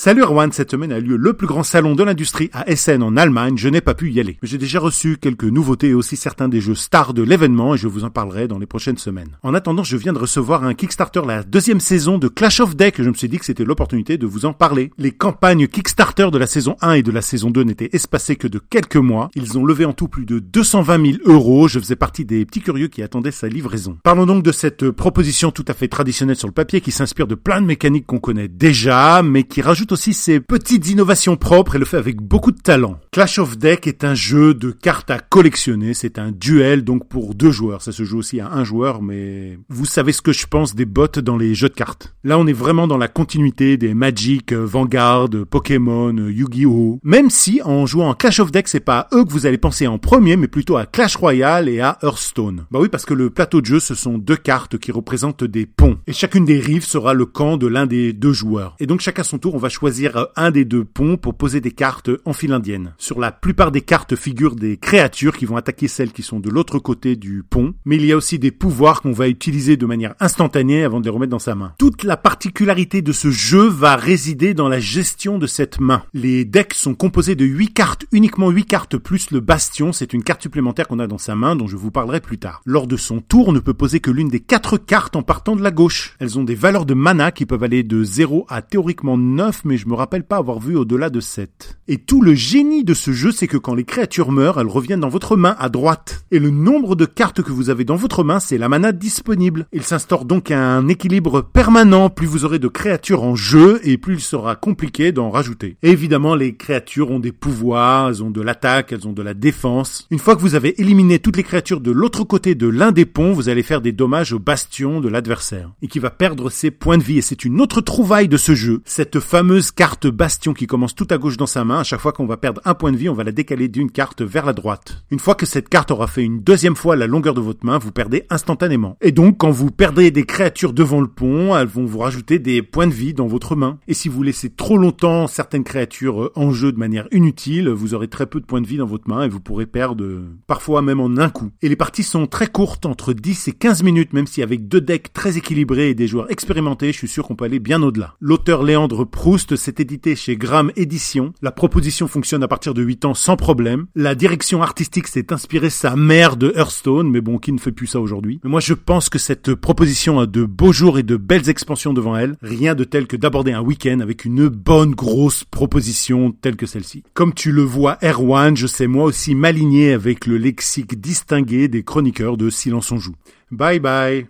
Salut Erwan, cette semaine a lieu le plus grand salon de l'industrie à Essen en Allemagne, je n'ai pas pu y aller. J'ai déjà reçu quelques nouveautés et aussi certains des jeux stars de l'événement et je vous en parlerai dans les prochaines semaines. En attendant, je viens de recevoir un Kickstarter la deuxième saison de Clash of Deck je me suis dit que c'était l'opportunité de vous en parler. Les campagnes Kickstarter de la saison 1 et de la saison 2 n'étaient espacées que de quelques mois. Ils ont levé en tout plus de 220 000 euros. Je faisais partie des petits curieux qui attendaient sa livraison. Parlons donc de cette proposition tout à fait traditionnelle sur le papier qui s'inspire de plein de mécaniques qu'on connaît déjà, mais qui rajoute aussi ses petites innovations propres et le fait avec beaucoup de talent. Clash of Deck est un jeu de cartes à collectionner, c'est un duel donc pour deux joueurs. Ça se joue aussi à un joueur, mais vous savez ce que je pense des bots dans les jeux de cartes. Là, on est vraiment dans la continuité des Magic, euh, Vanguard, Pokémon, euh, Yu-Gi-Oh! Même si en jouant en Clash of Deck, c'est pas à eux que vous allez penser en premier, mais plutôt à Clash Royale et à Hearthstone. Bah oui, parce que le plateau de jeu, ce sont deux cartes qui représentent des ponts. Et chacune des rives sera le camp de l'un des deux joueurs. Et donc chacun son tour, on va choisir euh, un des deux ponts pour poser des cartes en file indienne. Sur la plupart des cartes figurent des créatures qui vont attaquer celles qui sont de l'autre côté du pont, mais il y a aussi des pouvoirs qu'on va utiliser de manière instantanée avant de les remettre dans sa main. Toute la particularité de ce jeu va résider dans la gestion de cette main. Les decks sont composés de 8 cartes, uniquement 8 cartes plus le bastion, c'est une carte supplémentaire qu'on a dans sa main dont je vous parlerai plus tard. Lors de son tour, on ne peut poser que l'une des 4 cartes en partant de la gauche. Elles ont des valeurs de mana qui peuvent aller de 0 à théoriquement 9, mais je me rappelle pas avoir vu au-delà de 7. Et tout le génie de ce jeu, c'est que quand les créatures meurent, elles reviennent dans votre main à droite. Et le nombre de cartes que vous avez dans votre main, c'est la mana disponible. Il s'instaure donc un équilibre permanent. Plus vous aurez de créatures en jeu, et plus il sera compliqué d'en rajouter. Évidemment, les créatures ont des pouvoirs, elles ont de l'attaque, elles ont de la défense. Une fois que vous avez éliminé toutes les créatures de l'autre côté de l'un des ponts, vous allez faire des dommages au bastion de l'adversaire. Et qui va perdre ses points de vie. Et c'est une autre trouvaille de ce jeu. Cette fameuse carte bastion qui commence tout à gauche dans sa main. À chaque fois qu'on va perdre un point de vie, on va la décaler d'une carte vers la droite. Une fois que cette carte aura fait une deuxième fois la longueur de votre main, vous perdez instantanément. Et donc, quand vous perdez des créatures devant le pont, elles vont vous rajouter des points de vie dans votre main. Et si vous laissez trop longtemps certaines créatures euh, en jeu de manière inutile, vous aurez très peu de points de vie dans votre main et vous pourrez perdre euh, parfois même en un coup. Et les parties sont très courtes, entre 10 et 15 minutes, même si avec deux decks très équilibrés et des joueurs expérimentés, je suis sûr qu'on peut aller bien au-delà. L'auteur Léandre Proust s'est édité chez Gram Édition. La proposition fonctionne à partir de 8 ans sans problème. La direction artistique s'est inspirée sa mère de Hearthstone, mais bon, qui ne fait plus ça aujourd'hui. Moi, je pense que cette proposition a de beaux jours et de belles expansions devant elle. Rien de tel que d'aborder un week-end avec une bonne grosse proposition telle que celle-ci. Comme tu le vois, Erwan, je sais moi aussi m'aligner avec le lexique distingué des chroniqueurs de Silence on joue. Bye bye.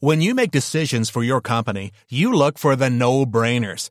When you make decisions for your company, you look for the no-brainers.